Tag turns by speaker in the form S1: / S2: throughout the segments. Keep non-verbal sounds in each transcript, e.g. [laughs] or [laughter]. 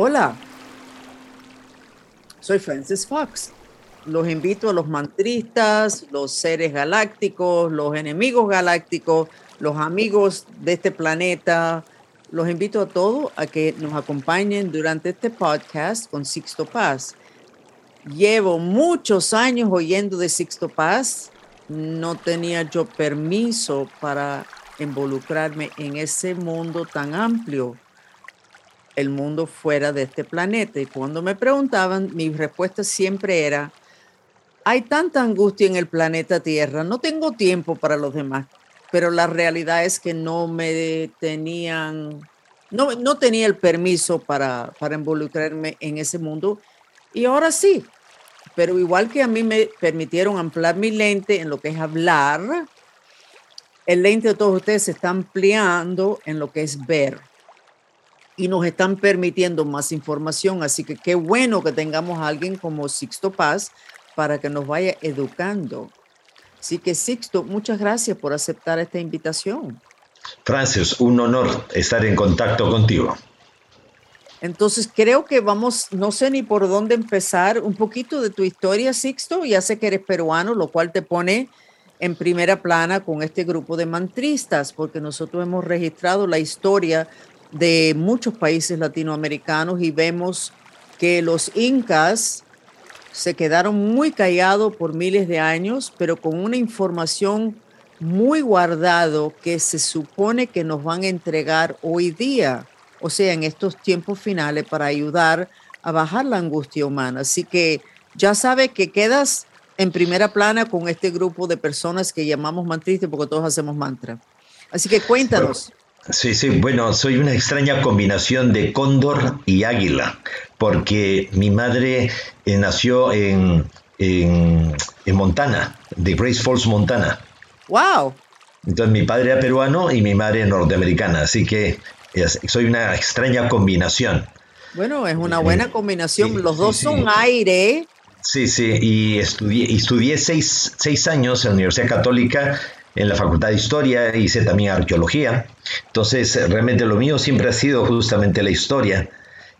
S1: Hola, soy Francis Fox. Los invito a los mantristas, los seres galácticos, los enemigos galácticos, los amigos de este planeta. Los invito a todos a que nos acompañen durante este podcast con Sixto Paz. Llevo muchos años oyendo de Sixto Paz. No tenía yo permiso para involucrarme en ese mundo tan amplio el mundo fuera de este planeta. Y cuando me preguntaban, mi respuesta siempre era, hay tanta angustia en el planeta Tierra, no tengo tiempo para los demás, pero la realidad es que no me tenían, no, no tenía el permiso para, para involucrarme en ese mundo. Y ahora sí, pero igual que a mí me permitieron ampliar mi lente en lo que es hablar, el lente de todos ustedes se está ampliando en lo que es ver y nos están permitiendo más información. Así que qué bueno que tengamos a alguien como Sixto Paz para que nos vaya educando. Así que Sixto, muchas gracias por aceptar esta invitación.
S2: Francis, un honor estar en contacto contigo.
S1: Entonces creo que vamos, no sé ni por dónde empezar, un poquito de tu historia, Sixto. Ya sé que eres peruano, lo cual te pone en primera plana con este grupo de mantristas, porque nosotros hemos registrado la historia de muchos países latinoamericanos y vemos que los incas se quedaron muy callados por miles de años, pero con una información muy guardado que se supone que nos van a entregar hoy día, o sea, en estos tiempos finales para ayudar a bajar la angustia humana. Así que ya sabes que quedas en primera plana con este grupo de personas que llamamos mantristas porque todos hacemos mantra. Así que cuéntanos.
S2: Sí, sí, bueno, soy una extraña combinación de cóndor y águila, porque mi madre eh, nació en, en, Montana, de Grace Falls, Montana.
S1: ¡Wow!
S2: Entonces mi padre era peruano y mi madre norteamericana, así que soy una extraña combinación.
S1: Bueno, es una buena eh, combinación. Los dos son aire.
S2: Sí, sí, y estudié, estudié seis, seis años en la Universidad Católica en la Facultad de Historia, hice también arqueología. Entonces, realmente lo mío siempre ha sido justamente la historia.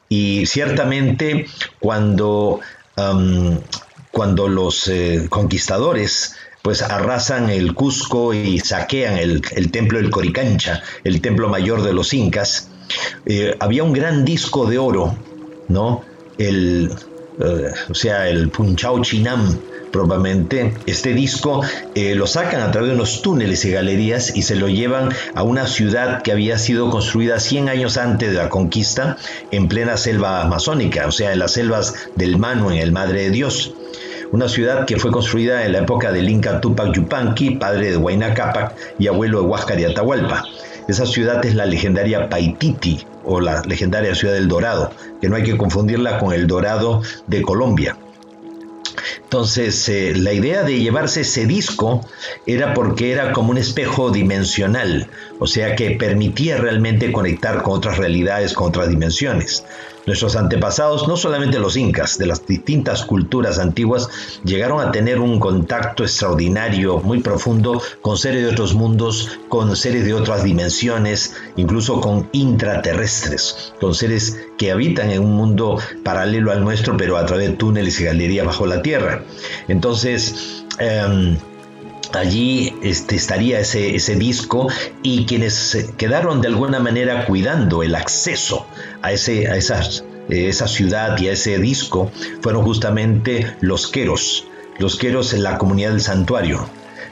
S2: Y ciertamente cuando, cuando los eh, conquistadores pues arrasan el Cusco y saquean el, templo del Coricancha, el templo mayor de los incas, eh, había un gran disco de oro, ¿no? El, eh, o sea, el Punchao Chinam, probablemente este disco eh, lo sacan a través de unos túneles y galerías y se lo llevan a una ciudad que había sido construida 100 años antes de la conquista en plena selva amazónica, o sea, en las selvas del Manu, en el Madre de Dios. Una ciudad que fue construida en la época del Inca Tupac Yupanqui, padre de Huayna Capac y abuelo de Huáscar y Atahualpa. Esa ciudad es la legendaria Paititi o la legendaria ciudad del Dorado, que no hay que confundirla con el Dorado de Colombia. Entonces, eh, la idea de llevarse ese disco era porque era como un espejo dimensional, o sea que permitía realmente conectar con otras realidades, con otras dimensiones. Nuestros antepasados, no solamente los incas, de las distintas culturas antiguas, llegaron a tener un contacto extraordinario, muy profundo, con seres de otros mundos, con seres de otras dimensiones, incluso con intraterrestres, con seres que habitan en un mundo paralelo al nuestro, pero a través de túneles y galerías bajo la tierra. Entonces, em, allí este, estaría ese, disco y quienes quedaron de alguna manera cuidando el acceso a, ese, a esas, esa ciudad y a ese disco fueron justamente los queros, los queros en la comunidad del santuario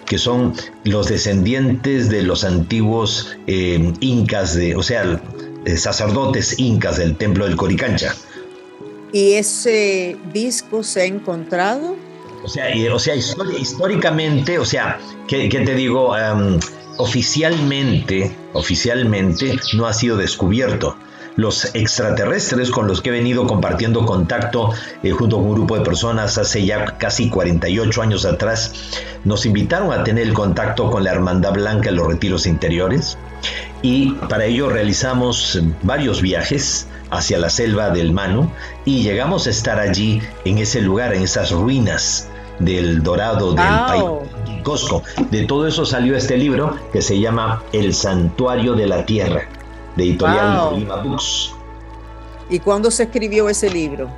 S2: que son los descendientes de los antiguos eh, incas, de, o sea, sacerdotes incas del templo del Coricancha.
S1: ¿Y ese disco se ha encontrado?
S2: O sea, históricamente, o sea, ¿qué, te digo? Oficialmente, oficialmente no ha sido descubierto. Los extraterrestres con los que he venido compartiendo contacto eh, junto con un grupo de personas hace ya casi 48 años atrás, nos invitaron a tener el contacto con la Hermandad Blanca en los retiros interiores y para ello realizamos varios viajes hacia la selva del Manu y llegamos a estar allí en ese lugar, en esas ruinas del Dorado, del país Cosco. De todo eso salió este libro que se llama El Santuario de la Tierra, de editorial Lima Books.
S1: ¿Y cuándo se escribió ese libro?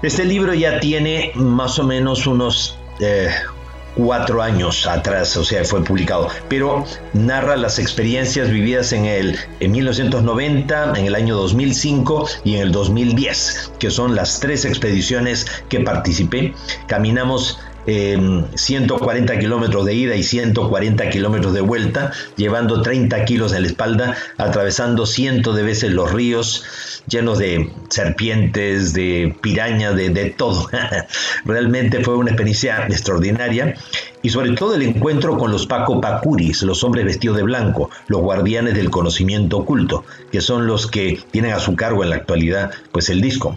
S2: Este libro ya tiene más o menos unos eh, cuatro años atrás, o sea, fue publicado, pero narra las experiencias vividas en el en 1990, en el año 2005 y en el 2010, que son las tres expediciones que participé. Caminamos 140 kilómetros de ida y 140 kilómetros de vuelta, llevando 30 kilos en la espalda, atravesando cientos de veces los ríos llenos de serpientes, de pirañas, de, de todo. [laughs] Realmente fue una experiencia extraordinaria y sobre todo el encuentro con los Paco Pacuris, los hombres vestidos de blanco, los guardianes del conocimiento oculto, que son los que tienen a su cargo en la actualidad pues el disco.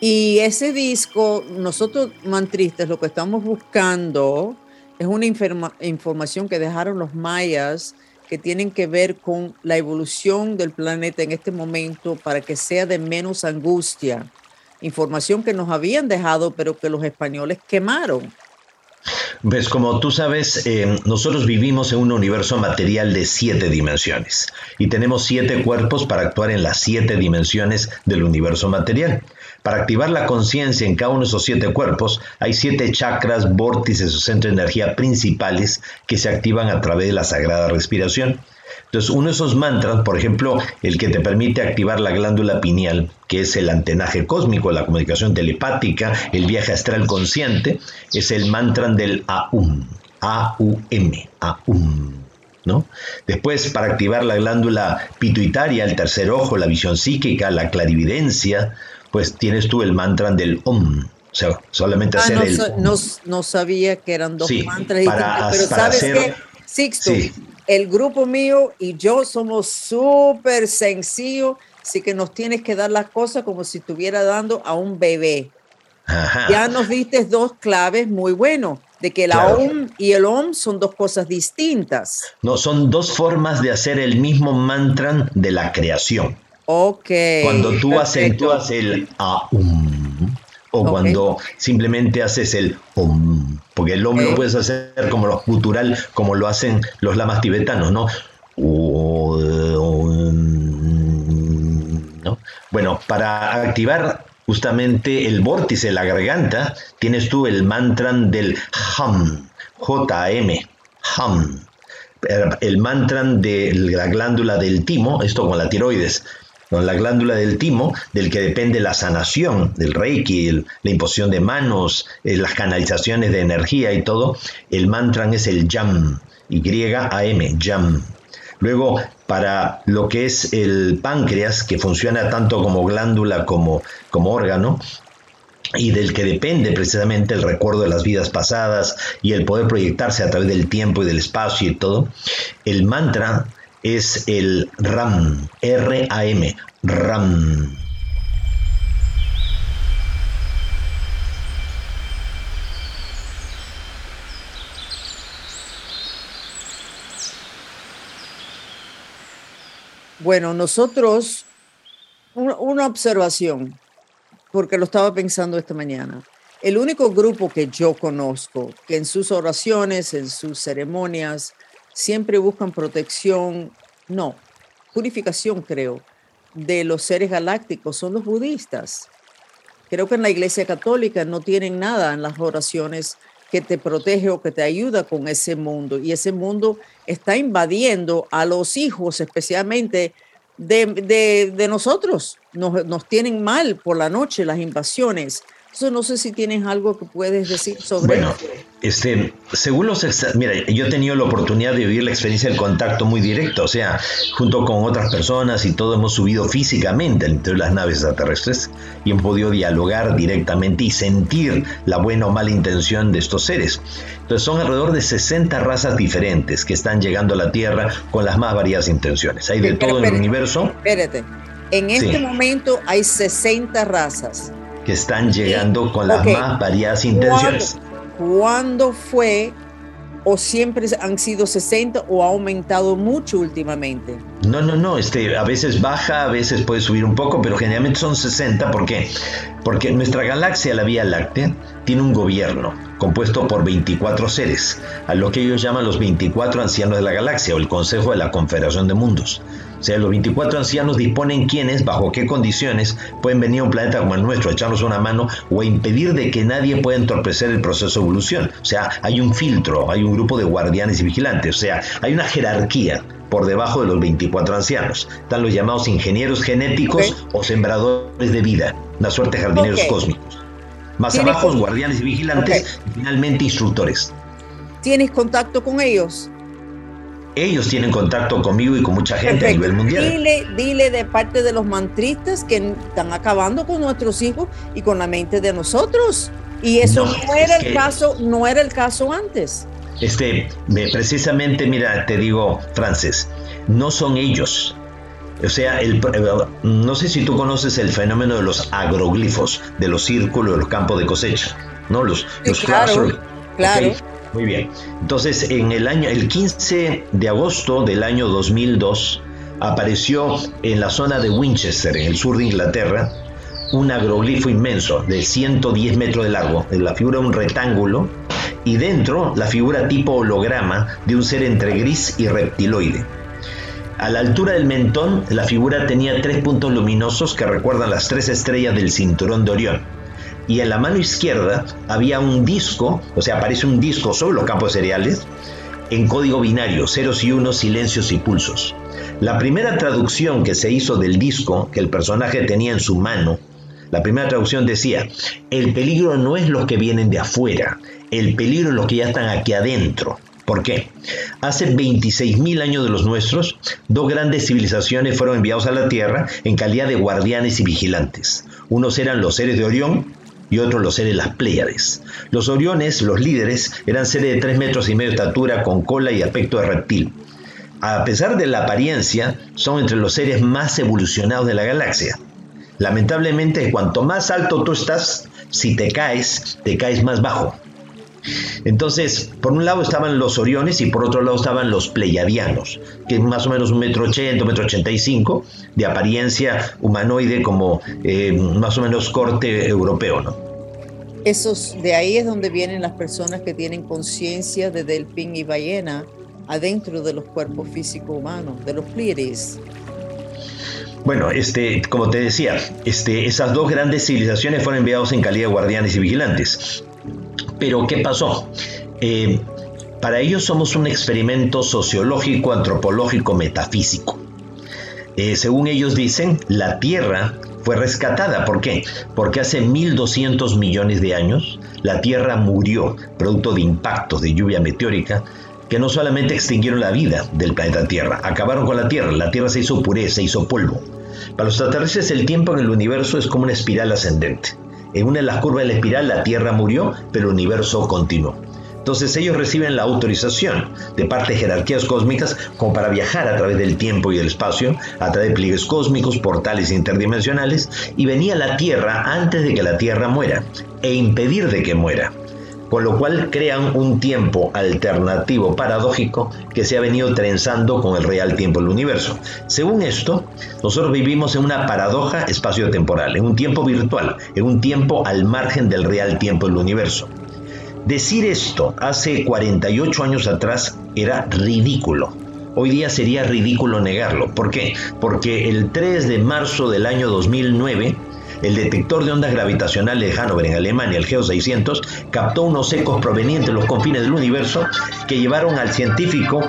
S1: Y ese disco, nosotros mantristas lo que estamos buscando es una información que dejaron los mayas que tienen que ver con la evolución del planeta en este momento para que sea de menos angustia. Información que nos habían dejado, pero que los españoles quemaron.
S2: Pues como tú sabes, eh, nosotros vivimos en un universo material de siete dimensiones y tenemos siete cuerpos para actuar en las siete dimensiones del universo material. Para activar la conciencia en cada uno de esos siete cuerpos, hay siete chakras, vórtices o centros de energía principales que se activan a través de la sagrada respiración. Entonces, uno de esos mantras, por ejemplo, el que te permite activar la glándula pineal, que es el antenaje cósmico, la comunicación telepática, el viaje astral consciente, es el mantra del AUM, A-U-M, AUM. ¿No? Después, para activar la glándula pituitaria, el tercer ojo, la visión psíquica, la clarividencia, pues tienes tú el mantra del Om. O sea, solamente ah, hacer el.
S1: No, sabía que eran dos mantras. pero sabes que, Sixto, el grupo mío y yo somos súper sencillos, así que nos tienes que dar las cosas como si estuviera dando a un bebé. Ya nos diste dos claves muy buenos, de que la OM y el OM son dos cosas distintas.
S2: No, son dos formas de hacer el mismo mantra de la creación.
S1: Ok.
S2: Cuando tú acentúas el aum o cuando simplemente haces el om, porque el om lo puedes hacer como lo cultural, como lo hacen los lamas tibetanos, ¿no? ¿no? Bueno, para activar justamente el vórtice de la garganta, tienes tú el mantra del ham, J-M, ham, el mantra de la glándula del timo, esto con la tiroides, con la glándula del timo, del que depende la sanación, del reiki, la imposición de manos, eh, las canalizaciones de energía y todo, el mantra es el yam, Y-A-M, yam. Luego, para lo que es el páncreas, que funciona tanto como glándula como, como órgano, y del que depende precisamente el recuerdo de las vidas pasadas y el poder proyectarse a través del tiempo y del espacio y todo, el mantra es el RAM, R-A-M, RAM.
S1: Bueno, nosotros, una observación, porque lo estaba pensando esta mañana. El único grupo que yo conozco que en sus oraciones, en sus ceremonias, siempre buscan protección, no, purificación creo, de los seres galácticos, son los budistas. Creo que en la Iglesia Católica no tienen nada en las oraciones que te protege o que te ayuda con ese mundo. Y ese mundo está invadiendo a los hijos, especialmente de, nosotros. Nos, nos tienen mal por la noche las invasiones no sé si tienes algo que puedes decir sobre
S2: Bueno, este, según los mira, yo he tenido la oportunidad de vivir la experiencia del contacto muy directo, o sea, junto con otras personas y todo hemos subido físicamente entre las naves extraterrestres y hemos podido dialogar directamente y sentir la buena o mala intención de estos seres. Entonces son alrededor de 60 razas diferentes que están llegando a la Tierra con las más variadas intenciones. Hay de todo en el universo.
S1: Espérate, en este momento hay 60 razas
S2: que están llegando con las más variadas intenciones.
S1: ¿Cuándo, fue o siempre han sido 60 o ha aumentado mucho últimamente?
S2: No, no, no, este, a veces baja, a veces puede subir un poco, pero generalmente son 60. ¿Por qué? Porque nuestra galaxia, la Vía Láctea, tiene un gobierno compuesto por 24 seres, a lo que ellos llaman los 24 ancianos de la galaxia o el Consejo de la Confederación de Mundos. O sea, los 24 ancianos disponen quiénes, bajo qué condiciones pueden venir a un planeta como el nuestro, a echarnos una mano o a impedir de que nadie pueda entorpecer el proceso de evolución. O sea, hay un filtro, hay un grupo de guardianes y vigilantes, o sea, hay una jerarquía por debajo de los 24 ancianos. Están los llamados ingenieros genéticos o sembradores de vida, una suerte de jardineros cósmicos. Más abajo, guardianes y vigilantes, y finalmente instructores.
S1: ¿Tienes contacto con ellos?
S2: Ellos tienen contacto conmigo y con mucha gente a nivel mundial.
S1: Dile, dile de parte de los mantristas que están acabando con nuestros hijos y con la mente de nosotros. Y eso no, era el caso, no era el caso antes.
S2: Este, precisamente, mira, te digo, Frances, no son ellos. O sea, el, no sé si tú conoces el fenómeno de los agroglifos, de los círculos, de los campos de cosecha, ¿no? Los, los
S1: claro, claro.
S2: Muy bien. Entonces, en el año, el 15 de agosto del año 2002, apareció en la zona de Winchester, en el sur de Inglaterra, un agroglifo inmenso de 110 metros de largo, en la figura un rectángulo, y dentro la figura tipo holograma de un ser entre gris y reptiloide. A la altura del mentón, la figura tenía tres puntos luminosos que recuerdan las tres estrellas del cinturón de Orión. Y en la mano izquierda había un disco, o sea, aparece un disco sobre los campos cereales, en código binario, ceros y unos, silencios y pulsos. La primera traducción que se hizo del disco que el personaje tenía en su mano, la primera traducción decía, el peligro no es los que vienen de afuera, el peligro es los que ya están aquí adentro. ¿Por qué? Hace 26.000 años de los nuestros, dos grandes civilizaciones fueron enviados a la Tierra en calidad de guardianes y vigilantes. Unos eran los seres de Orión y otros los seres las Pléyades. Los Oriones, los líderes, eran seres de 3 metros y medio de estatura con cola y aspecto de reptil. A pesar de la apariencia, son entre los seres más evolucionados de la galaxia. Lamentablemente, cuanto más alto tú estás, si te caes, te caes más bajo. Entonces, por un lado estaban los Oriones y por otro lado estaban los Pleiadianos, que es más o menos un metro ochenta, un metro ochenta y cinco, de apariencia humanoide como eh, más o menos corte europeo, ¿no?
S1: Esos, de ahí es donde vienen las personas que tienen conciencia de delfín y ballena adentro de los cuerpos físicos humanos, de los Pleiades.
S2: Bueno, este, como te decía, este, esas dos grandes civilizaciones fueron enviados en calidad de guardianes y vigilantes. Pero ¿qué pasó? Eh, para ellos somos un experimento sociológico, antropológico, metafísico. Eh, según ellos dicen, la Tierra fue rescatada. ¿Por qué? Porque hace 1200 millones de años la Tierra murió producto de impactos de lluvia meteórica que no solamente extinguieron la vida del planeta Tierra, acabaron con la Tierra, la Tierra se hizo pureza, se hizo polvo. Para los extraterrestres el tiempo en el universo es como una espiral ascendente. En una de las curvas de la espiral la Tierra murió, pero el universo continuó. Entonces ellos reciben la autorización de parte de jerarquías cósmicas como para viajar a través del tiempo y del espacio, a través de pliegues cósmicos, portales interdimensionales, y venía a la Tierra antes de que la Tierra muera, e impedir de que muera con lo cual crean un tiempo alternativo paradójico que se ha venido trenzando con el real tiempo del universo. Según esto, nosotros vivimos en una paradoja espacio-temporal, en un tiempo virtual, en un tiempo al margen del real tiempo del universo. Decir esto hace 48 años atrás era ridículo. Hoy día sería ridículo negarlo. ¿Por qué? Porque el 3 de marzo del año 2009, el detector de ondas gravitacionales de Hannover en Alemania, el GEO 600, captó unos ecos provenientes de los confines del universo que llevaron al científico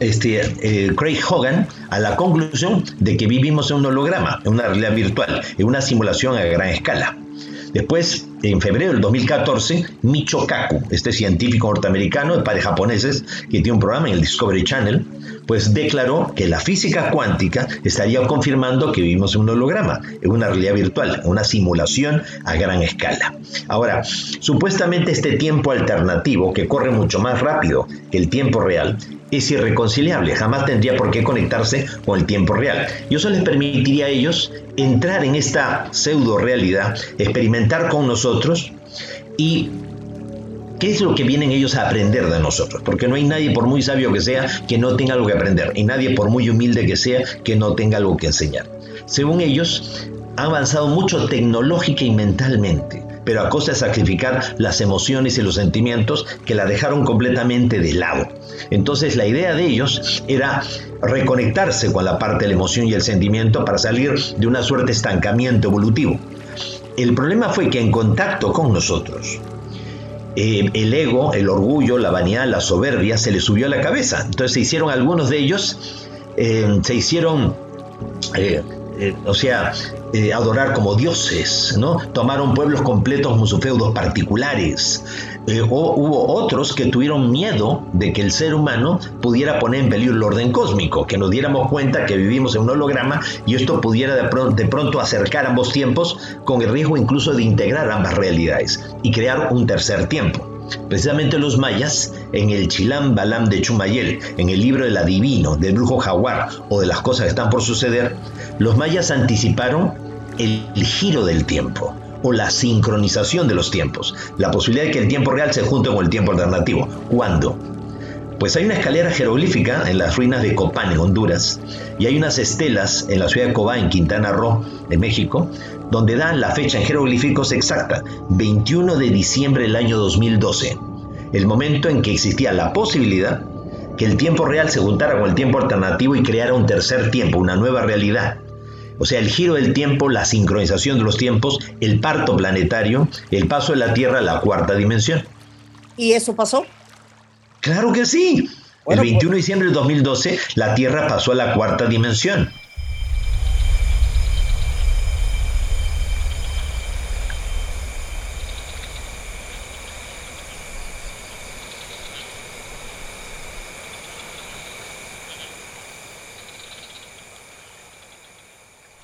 S2: este, eh, Craig Hogan a la conclusión de que vivimos en un holograma, en una realidad virtual, en una simulación a gran escala. Después, en febrero del 2014, Micho Kaku, este científico norteamericano de padres japoneses que tiene un programa en el Discovery Channel, pues declaró que la física cuántica estaría confirmando que vivimos en un holograma, en una realidad virtual, una simulación a gran escala. Ahora, supuestamente este tiempo alternativo, que corre mucho más rápido que el tiempo real, es irreconciliable, jamás tendría por qué conectarse con el tiempo real. Y eso les permitiría a ellos entrar en esta pseudo realidad, experimentar con nosotros y ¿Qué es lo que vienen ellos a aprender de nosotros? Porque no hay nadie, por muy sabio que sea, que no tenga algo que aprender. Y nadie, por muy humilde que sea, que no tenga algo que enseñar. Según ellos, ha avanzado mucho tecnológica y mentalmente pero a costa de sacrificar las emociones y los sentimientos que la dejaron completamente de lado. Entonces la idea de ellos era reconectarse con la parte de la emoción y el sentimiento para salir de una suerte de estancamiento evolutivo. El problema fue que en contacto con nosotros, eh, el ego, el orgullo, la vanidad, la soberbia se les subió a la cabeza. Entonces se hicieron algunos de ellos, eh, se hicieron, eh, o sea, adorar como dioses, ¿no? Tomaron pueblos completos como sus feudos particulares, eh, o hubo otros que tuvieron miedo de que el ser humano pudiera poner en peligro el orden cósmico, que nos diéramos cuenta que vivimos en un holograma y esto pudiera de, pronto acercar ambos tiempos con el riesgo incluso de integrar ambas realidades y crear un tercer tiempo. Precisamente los mayas, en el Chilam Balam de Chumayel, en el libro del adivino, del brujo jaguar o de las cosas que están por suceder, los mayas anticiparon el giro del tiempo o la sincronización de los tiempos, la posibilidad de que el tiempo real se junte con el tiempo alternativo. ¿Cuándo? Pues hay una escalera jeroglífica en las ruinas de Copán, en Honduras, y hay unas estelas en la ciudad de Cobá, en Quintana Roo, de México, donde dan la fecha en jeroglíficos exacta, 21 de diciembre del año 2012, el momento en que existía la posibilidad que el tiempo real se juntara con el tiempo alternativo y creara un tercer tiempo, una nueva realidad. O sea, el giro del tiempo, la sincronización de los tiempos, el parto planetario, el paso de la Tierra a la cuarta dimensión.
S1: ¿Y eso pasó?
S2: Claro que sí. el 21 pues- de diciembre de 2012, la Tierra pasó a la cuarta dimensión.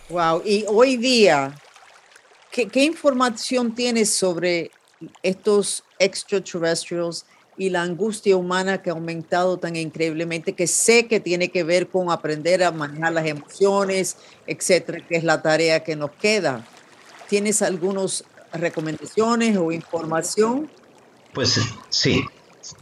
S1: Wow, y hoy día, ¿qué, información tienes sobre estos extraterrestres y la angustia humana que ha aumentado tan increíblemente, que sé que tiene que ver con aprender a manejar las emociones, etcétera, que es la tarea que nos queda? ¿Tienes algunas recomendaciones o información?
S2: Pues sí,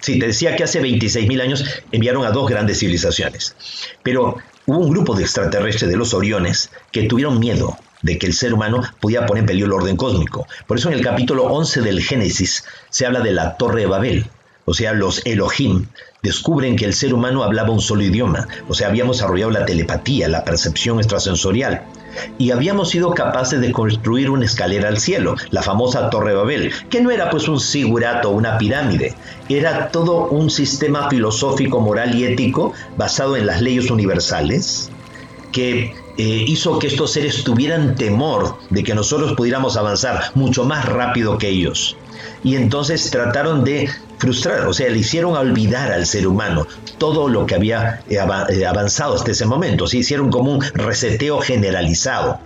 S2: Sí, te decía que hace 26 mil años enviaron a dos grandes civilizaciones, pero hubo un grupo de extraterrestres de los Oriones que tuvieron miedo de que el ser humano pudiera poner en peligro el orden cósmico. Por eso en el capítulo 11 del Génesis se habla de la Torre de Babel, o sea, los Elohim, descubren que el ser humano hablaba un solo idioma, o sea, habíamos desarrollado la telepatía, la percepción extrasensorial. Y habíamos sido capaces de construir una escalera al cielo, la famosa Torre Babel, que no era pues un sigurato o una pirámide, era todo un sistema filosófico, moral y ético basado en las leyes universales que eh, hizo que estos seres tuvieran temor de que nosotros pudiéramos avanzar mucho más rápido que ellos. Y entonces trataron de frustrar, o sea, le hicieron olvidar al ser humano todo lo que había eh, eh, avanzado hasta ese momento, se hicieron como un reseteo generalizado.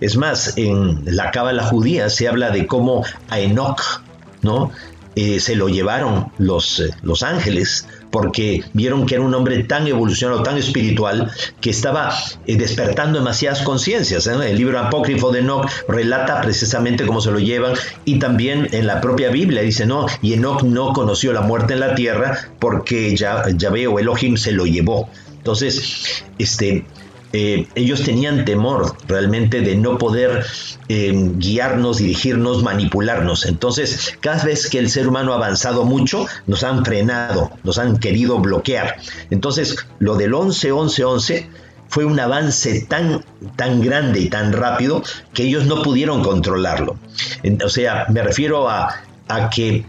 S2: Es más, en la cábala judía se habla de cómo a Enoch, ¿no? Eh, se lo llevaron los, los ángeles porque vieron que era un hombre tan evolucionado, tan espiritual, que estaba eh, despertando demasiadas conciencias. ¿eh? El libro apócrifo de Enoch relata precisamente cómo se lo llevan y también en la propia Biblia dice, no, y Enoch no conoció la muerte en la tierra porque ya, ya veo, Elohim se lo llevó. Entonces, este, eh, ellos tenían temor realmente de no poder eh, guiarnos, dirigirnos, manipularnos. Entonces, cada vez que el ser humano ha avanzado mucho, nos han frenado, nos han querido bloquear. Entonces, lo del 11-11-11 fue un avance tan, tan grande y tan rápido que ellos no pudieron controlarlo. O sea, me refiero a, que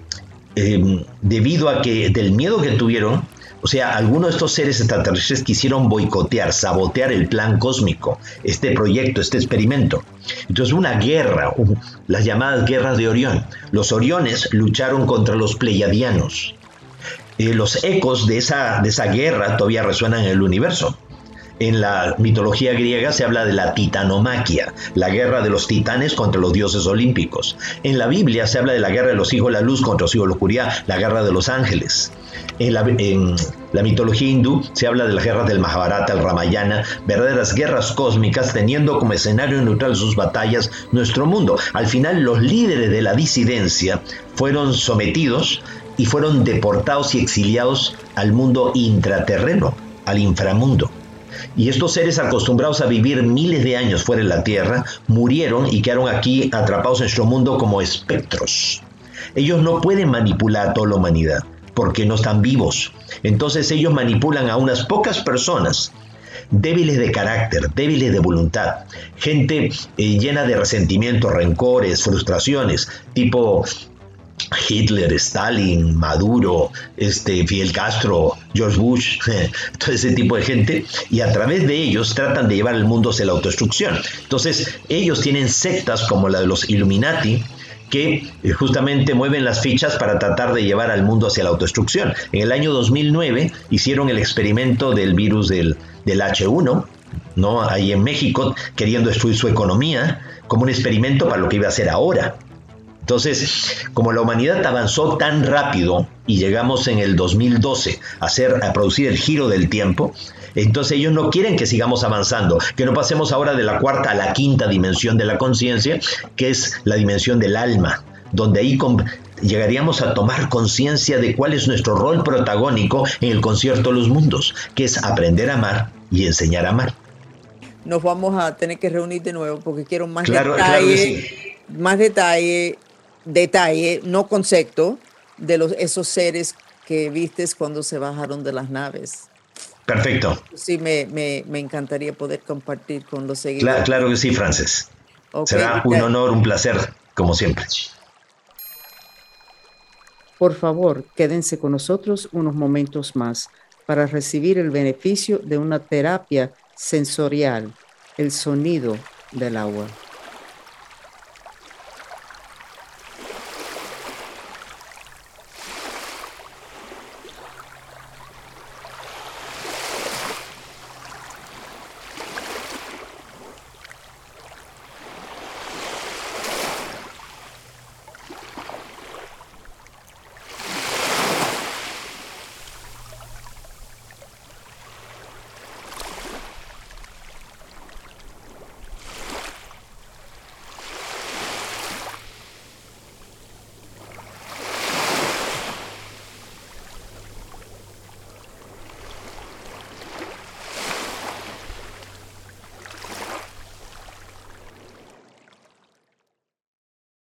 S2: eh, debido a que del miedo que tuvieron, o sea, algunos de estos seres extraterrestres quisieron boicotear, sabotear el plan cósmico, este proyecto, este experimento. Entonces una guerra, las llamadas guerras de Orión. Los Oriones lucharon contra los Pleiadianos. Eh, los ecos de esa, de esa guerra todavía resuenan en el universo. En la mitología griega se habla de la titanomaquia, la guerra de los titanes contra los dioses olímpicos. En la Biblia se habla de la guerra de los hijos de la luz contra los hijos de la oscuridad, la guerra de los ángeles. En la, mitología hindú se habla de las guerras del Mahabharata, el Ramayana, verdaderas guerras cósmicas teniendo como escenario neutral sus batallas nuestro mundo. Al final los líderes de la disidencia fueron sometidos y fueron deportados y exiliados al mundo intraterreno, al inframundo. Y estos seres acostumbrados a vivir miles de años fuera de la Tierra murieron y quedaron aquí atrapados en nuestro mundo como espectros. Ellos no pueden manipular a toda la humanidad porque no están vivos. Entonces ellos manipulan a unas pocas personas débiles de carácter, débiles de voluntad, gente eh, llena de resentimientos, rencores, frustraciones, tipo Hitler, Stalin, Maduro, este, Fidel Castro, George Bush, [laughs] todo ese tipo de gente, y a través de ellos tratan de llevar el mundo hacia la autodestrucción. Entonces, ellos tienen sectas como la de los Illuminati, que eh, justamente mueven las fichas para tratar de llevar al mundo hacia la autodestrucción. En el año 2009 hicieron el experimento del virus del, del H1, ¿no? ahí en México, queriendo destruir su economía, como un experimento para lo que iba a hacer ahora. Entonces, como la humanidad avanzó tan rápido y llegamos en el 2012 a, hacer, a producir el giro del tiempo, entonces ellos no quieren que sigamos avanzando, que no pasemos ahora de la cuarta a la quinta dimensión de la conciencia, que es la dimensión del alma, donde ahí llegaríamos a tomar conciencia de cuál es nuestro rol protagónico en el concierto de los mundos, que es aprender a amar y enseñar a amar.
S1: Nos vamos a tener que reunir de nuevo porque quiero más detalle, más detalle detalle, no concepto, de los, esos seres que vistes cuando se bajaron de las naves.
S2: Perfecto.
S1: Sí, me, me, me encantaría poder compartir con los seguidores.
S2: Claro, que sí, Frances. Será un honor, un placer, como siempre.
S3: Por favor, quédense con nosotros unos momentos más para recibir el beneficio de una terapia sensorial, el sonido del agua.